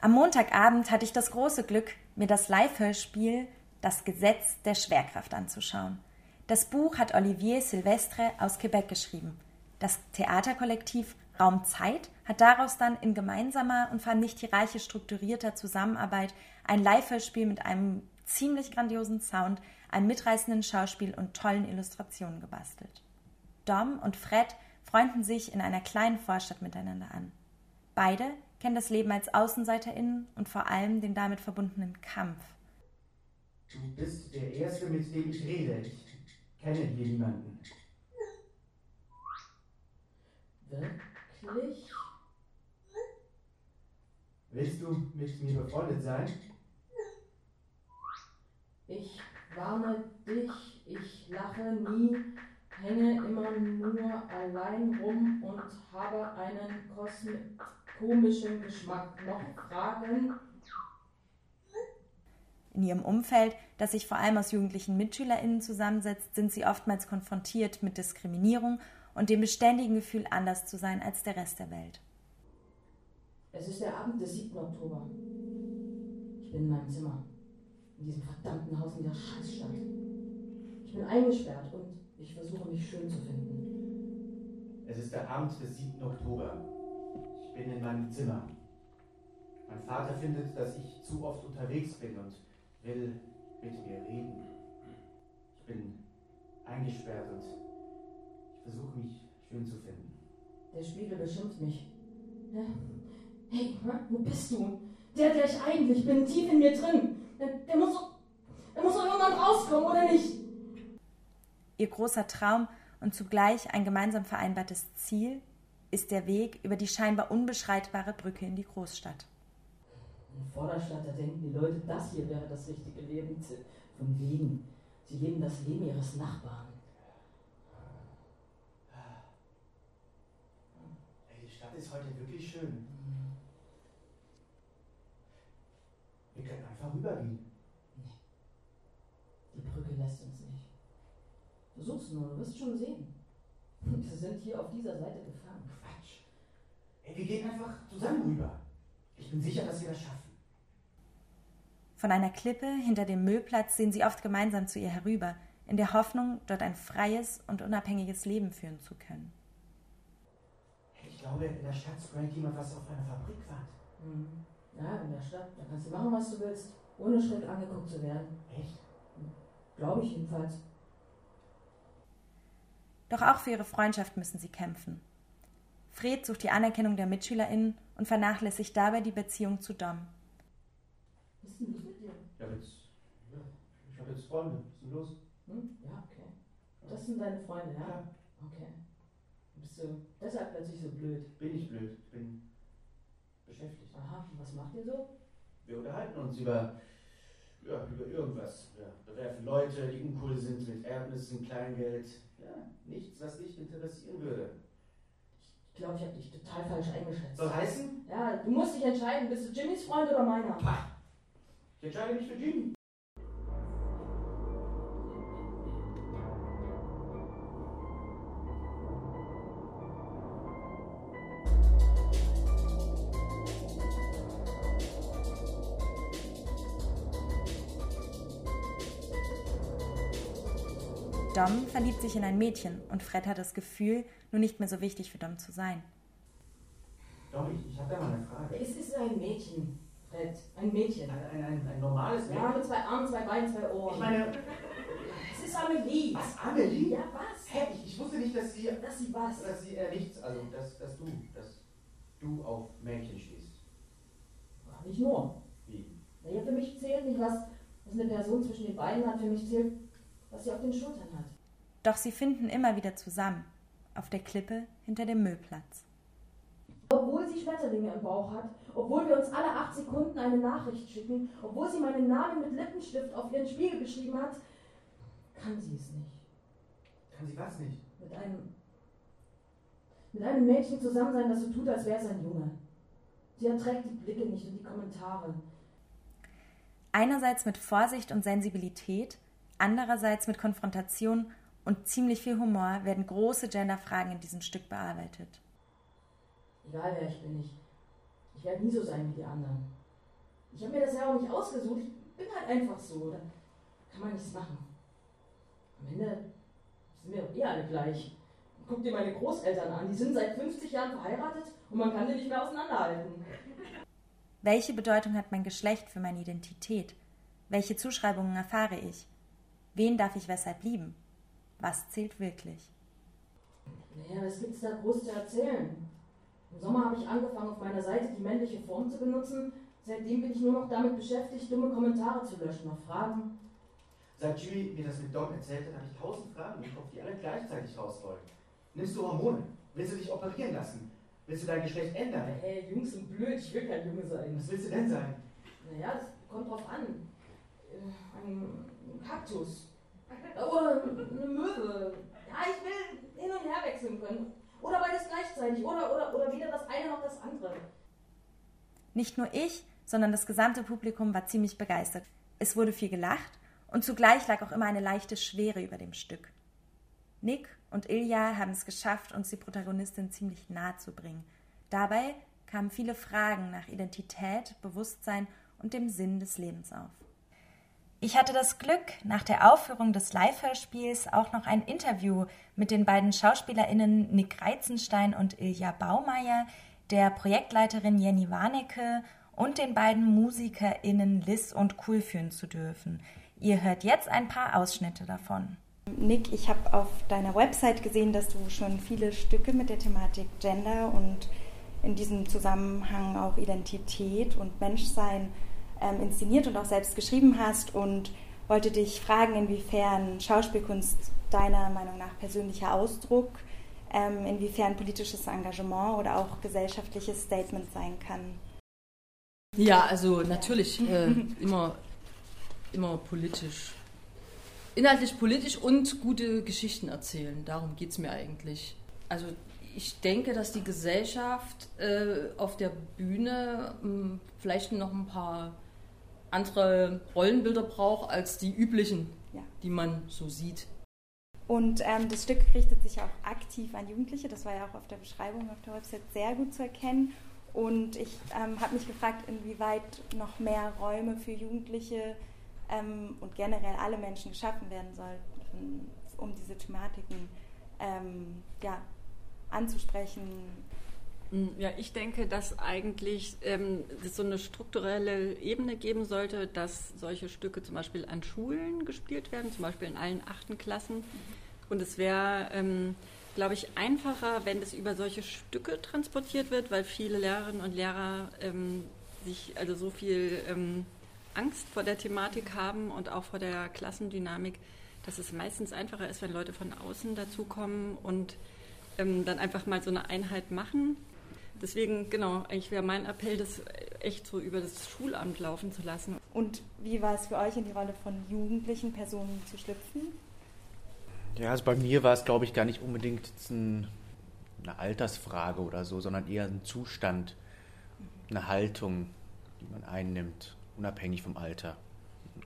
Am Montagabend hatte ich das große Glück, mir das Live-Hörspiel Das Gesetz der Schwerkraft anzuschauen. Das Buch hat Olivier Silvestre aus Quebec geschrieben. Das Theaterkollektiv Raum Zeit hat daraus dann in gemeinsamer und fand nicht hierarchisch strukturierter Zusammenarbeit ein Live-Hörspiel mit einem ziemlich grandiosen Sound, einem mitreißenden Schauspiel und tollen Illustrationen gebastelt. Dom und Fred freunden sich in einer kleinen Vorstadt miteinander an. Beide kennen das Leben als AußenseiterInnen und vor allem den damit verbundenen Kampf. Du bist der Erste, mit dem ich rede. Ich kenne hier niemanden. Wirklich? Willst du mit mir befreundet sein? Ich warne dich, ich lache nie, hänge immer nur allein rum und habe einen komischen Geschmack. Noch Fragen? In ihrem Umfeld, das sich vor allem aus jugendlichen MitschülerInnen zusammensetzt, sind sie oftmals konfrontiert mit Diskriminierung und dem beständigen Gefühl, anders zu sein als der Rest der Welt. Es ist der Abend des 7. Oktober. Ich bin in meinem Zimmer. In diesem verdammten Haus in der Scheißstadt. Ich bin eingesperrt und ich versuche mich schön zu finden. Es ist der Abend des 7. Oktober. Ich bin in meinem Zimmer. Mein Vater findet, dass ich zu oft unterwegs bin und will mit mir reden. Ich bin eingesperrt und ich versuche mich schön zu finden. Der Spiegel beschimpft mich. Hey, wo bist du? Der, der ich eigentlich bin, tief in mir drin. Der, der muss doch, der muss doch irgendwann rauskommen, oder nicht? Ihr großer Traum und zugleich ein gemeinsam vereinbartes Ziel ist der Weg über die scheinbar unbeschreitbare Brücke in die Großstadt. In Vorderstadt, da denken die Leute, das hier wäre das richtige Leben. Von wegen. Sie leben das Leben ihres Nachbarn. Die Stadt ist heute wirklich schön. Wir können einfach rübergehen. Nee. Die Brücke lässt uns nicht. Versuch's nur, du wirst schon sehen. Wir sind hier auf dieser Seite gefangen. Quatsch. Ey, wir gehen einfach zusammen rüber. Ich bin sicher, dass wir das schaffen. Von einer Klippe hinter dem Müllplatz sehen sie oft gemeinsam zu ihr herüber, in der Hoffnung, dort ein freies und unabhängiges Leben führen zu können. Ich glaube, in der Stadt sprayt jemand was auf einer Fabrikwand. Mhm. Ja, in der Stadt, da kannst du machen, was du willst, ohne schräg angeguckt zu werden. Echt? Glaube ich jedenfalls. Doch auch für ihre Freundschaft müssen sie kämpfen. Fred sucht die Anerkennung der MitschülerInnen und vernachlässigt dabei die Beziehung zu Dom. Was ist denn los mit dir? Ich habe jetzt, ja, ich habe jetzt Freunde. Was ist denn los? Hm? Ja, okay. Das sind deine Freunde, ja? Ja. Okay. Bist du deshalb plötzlich so blöd? Bin ich blöd. Ich bin beschäftigt. Aha, was macht ihr so? Wir unterhalten uns über, ja, über irgendwas. Wir bewerfen Leute, die uncool sind mit Erdnüssen, Kleingeld. Ja, nichts, was dich interessieren würde. Ich glaube, ich habe dich total falsch eingeschätzt. Soll heißen? Ja, du musst dich entscheiden, bist du Jimmys Freund oder meiner? Pah! Ich entscheide mich für Jimmy. Dom verliebt sich in ein Mädchen und Fred hat das Gefühl, nun nicht mehr so wichtig für Dom zu sein. Doch, ich, ich habe da mal eine Frage. Es ist ein Mädchen, Fred. Ein Mädchen. Ein, ein, ein, ein normales Ja, Mädchen? mit zwei Armen, zwei Beinen, zwei Ohren. Ich meine, es ist Amelie. was, Amelie? Ja, was? Hä, ich, ich wusste nicht, dass sie, Dass sie was? dass sie, äh, nichts, also, dass, dass du, dass du auf Mädchen stehst. Ach, Nicht nur. Wie? Ja, für mich zählt nicht, was, was eine Person zwischen den Beinen hat. Für mich zählt, was sie auf den Schultern hat. Doch sie finden immer wieder zusammen, auf der Klippe hinter dem Müllplatz. Obwohl sie Schmetterlinge im Bauch hat, obwohl wir uns alle acht Sekunden eine Nachricht schicken, obwohl sie meinen Namen mit Lippenstift auf ihren Spiegel geschrieben hat, kann sie es nicht. Kann sie was nicht? Mit einem, mit einem Mädchen zusammen sein, das so tut, als wäre es ein Junge. Sie erträgt die Blicke nicht und die Kommentare. Einerseits mit Vorsicht und Sensibilität, andererseits mit Konfrontation und ziemlich viel Humor werden große Genderfragen in diesem Stück bearbeitet. Egal wer ich bin, ich, ich werde nie so sein wie die anderen. Ich habe mir das ja auch nicht ausgesucht. Ich bin halt einfach so. Da kann man nichts machen. Am Ende sind wir doch eh alle gleich. Guck dir meine Großeltern an. Die sind seit 50 Jahren verheiratet und man kann die nicht mehr auseinanderhalten. Welche Bedeutung hat mein Geschlecht für meine Identität? Welche Zuschreibungen erfahre ich? Wen darf ich weshalb lieben? Was zählt wirklich? Naja, was gibt's da groß zu erzählen? Im Sommer habe ich angefangen, auf meiner Seite die männliche Form zu benutzen. Seitdem bin ich nur noch damit beschäftigt, dumme Kommentare zu löschen auf Fragen. Seit Julie mir das mit Dom erzählt hat, habe ich tausend Fragen im Kopf, die alle gleichzeitig raus wollen. Nimmst du Hormone? Willst du dich operieren lassen? Willst du dein Geschlecht ändern? Hey, Jungs sind blöd, ich will kein Junge sein. Was willst du denn sein? Naja, das kommt drauf an. Äh, Ein Kaktus. Oder eine Möwe. Ja, ich will hin und her wechseln können. Oder beides gleichzeitig. Oder, oder, oder weder das eine noch das andere. Nicht nur ich, sondern das gesamte Publikum war ziemlich begeistert. Es wurde viel gelacht und zugleich lag auch immer eine leichte Schwere über dem Stück. Nick und Ilja haben es geschafft, uns die Protagonistin ziemlich nahe zu bringen. Dabei kamen viele Fragen nach Identität, Bewusstsein und dem Sinn des Lebens auf. Ich hatte das Glück, nach der Aufführung des Live-Hörspiels auch noch ein Interview mit den beiden SchauspielerInnen Nick Reizenstein und Ilja Baumeier, der Projektleiterin Jenny Warnecke und den beiden MusikerInnen Liz und Cool führen zu dürfen. Ihr hört jetzt ein paar Ausschnitte davon. Nick, ich habe auf deiner Website gesehen, dass du schon viele Stücke mit der Thematik Gender und in diesem Zusammenhang auch Identität und Menschsein ähm, inszeniert und auch selbst geschrieben hast und wollte dich fragen, inwiefern Schauspielkunst deiner Meinung nach persönlicher Ausdruck, ähm, inwiefern politisches Engagement oder auch gesellschaftliches Statement sein kann. Ja, also natürlich äh, immer, immer politisch. Inhaltlich politisch und gute Geschichten erzählen. Darum geht es mir eigentlich. Also ich denke, dass die Gesellschaft äh, auf der Bühne mh, vielleicht noch ein paar andere Rollenbilder braucht als die üblichen, Ja. die man so sieht. Und ähm, das Stück richtet sich auch aktiv an Jugendliche. Das war ja auch auf der Beschreibung auf der Website sehr gut zu erkennen. Und ich ähm, habe mich gefragt, inwieweit noch mehr Räume für Jugendliche ähm, und generell alle Menschen geschaffen werden sollten, um diese Thematiken ähm, ja, anzusprechen. Mm, Ja, ich denke, dass eigentlich ähm, es so eine strukturelle Ebene geben sollte, dass solche Stücke zum Beispiel an Schulen gespielt werden, zum Beispiel in allen achten Klassen. Und es wäre, ähm, glaube ich, einfacher, wenn es über solche Stücke transportiert wird, weil viele Lehrerinnen und Lehrer ähm, sich also so viel ähm, Angst vor der Thematik haben und auch vor der Klassendynamik, dass es meistens einfacher ist, wenn Leute von außen dazukommen und ähm, dann einfach mal so eine Einheit machen. Deswegen, genau, eigentlich wäre mein Appell, das echt so über das Schulamt laufen zu lassen. Und wie war es für euch, in die Rolle von jugendlichen Personen zu schlüpfen? Ja, also bei mir war es, glaube ich, gar nicht unbedingt ein, eine Altersfrage oder so, sondern eher ein Zustand, eine Haltung, die man einnimmt, unabhängig vom Alter.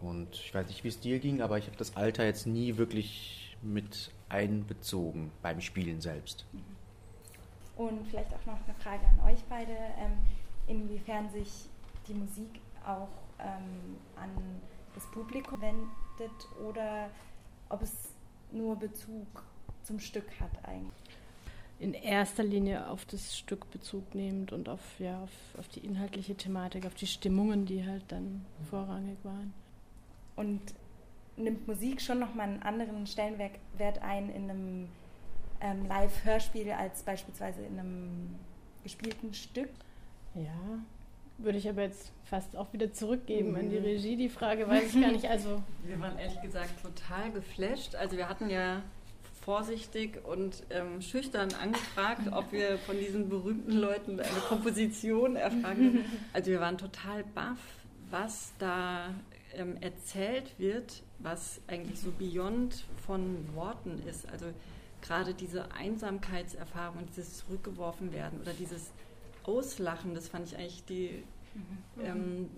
Und ich weiß nicht, wie es dir ging, aber ich habe das Alter jetzt nie wirklich mit einbezogen beim Spielen selbst. Und vielleicht auch noch eine Frage an euch beide, ähm, inwiefern sich die Musik auch ähm, an das Publikum wendet oder ob es nur Bezug zum Stück hat eigentlich. in erster Linie auf das Stück Bezug nehmend und auf, ja, auf, auf die inhaltliche Thematik, auf die Stimmungen, die halt dann vorrangig waren. Und nimmt Musik schon nochmal einen anderen Stellenwert ein in einem ähm, Live-Hörspiel als beispielsweise in einem gespielten Stück? Ja, würde ich aber jetzt fast auch wieder zurückgeben an die Regie. Die Frage weiß ich gar nicht. Also Wir waren ehrlich gesagt total geflasht. Also wir hatten ja vorsichtig und ähm, schüchtern angefragt, ob wir von diesen berühmten Leuten eine Komposition erfragen. können. Also wir waren total baff, was da ähm, erzählt wird, was eigentlich so beyond von Worten ist. Also gerade diese Einsamkeitserfahrung, dieses zurückgeworfen werden oder dieses Auslachen, das fand ich eigentlich die ähm,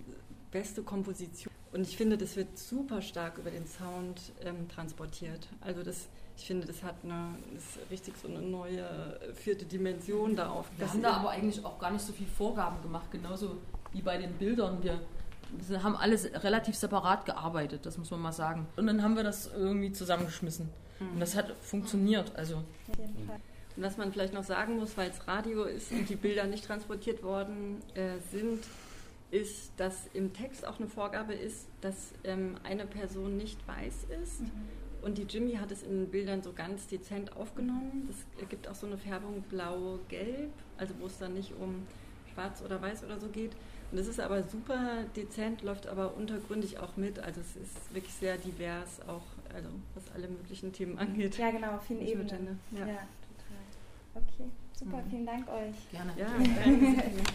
beste Komposition. Und ich finde, das wird super stark über den Sound ähm, transportiert. Also das, ich finde, das hat eine, das ist richtig so eine neue äh, vierte Dimension da Wir aufgebaut. haben da aber eigentlich auch gar nicht so viel Vorgaben gemacht, genauso wie bei den Bildern. Wir wir haben alles relativ separat gearbeitet, das muss man mal sagen. Und dann haben wir das irgendwie zusammengeschmissen. Und das hat funktioniert. Also Fall. Und was man vielleicht noch sagen muss, weil es Radio ist und die Bilder nicht transportiert worden äh, sind, ist, dass im Text auch eine Vorgabe ist, dass ähm, eine Person nicht weiß ist. Und die Jimmy hat es in den Bildern so ganz dezent aufgenommen. Das gibt auch so eine Färbung blau-gelb, also wo es dann nicht um schwarz oder weiß oder so geht. Und es ist aber super dezent, läuft aber untergründig auch mit. Also es ist wirklich sehr divers, auch also was alle möglichen Themen angeht. Ja, genau, auf vielen Ebenen. dann, Ja, ja. total. Okay, super, Mhm. vielen Dank euch. gerne. Ja, danke.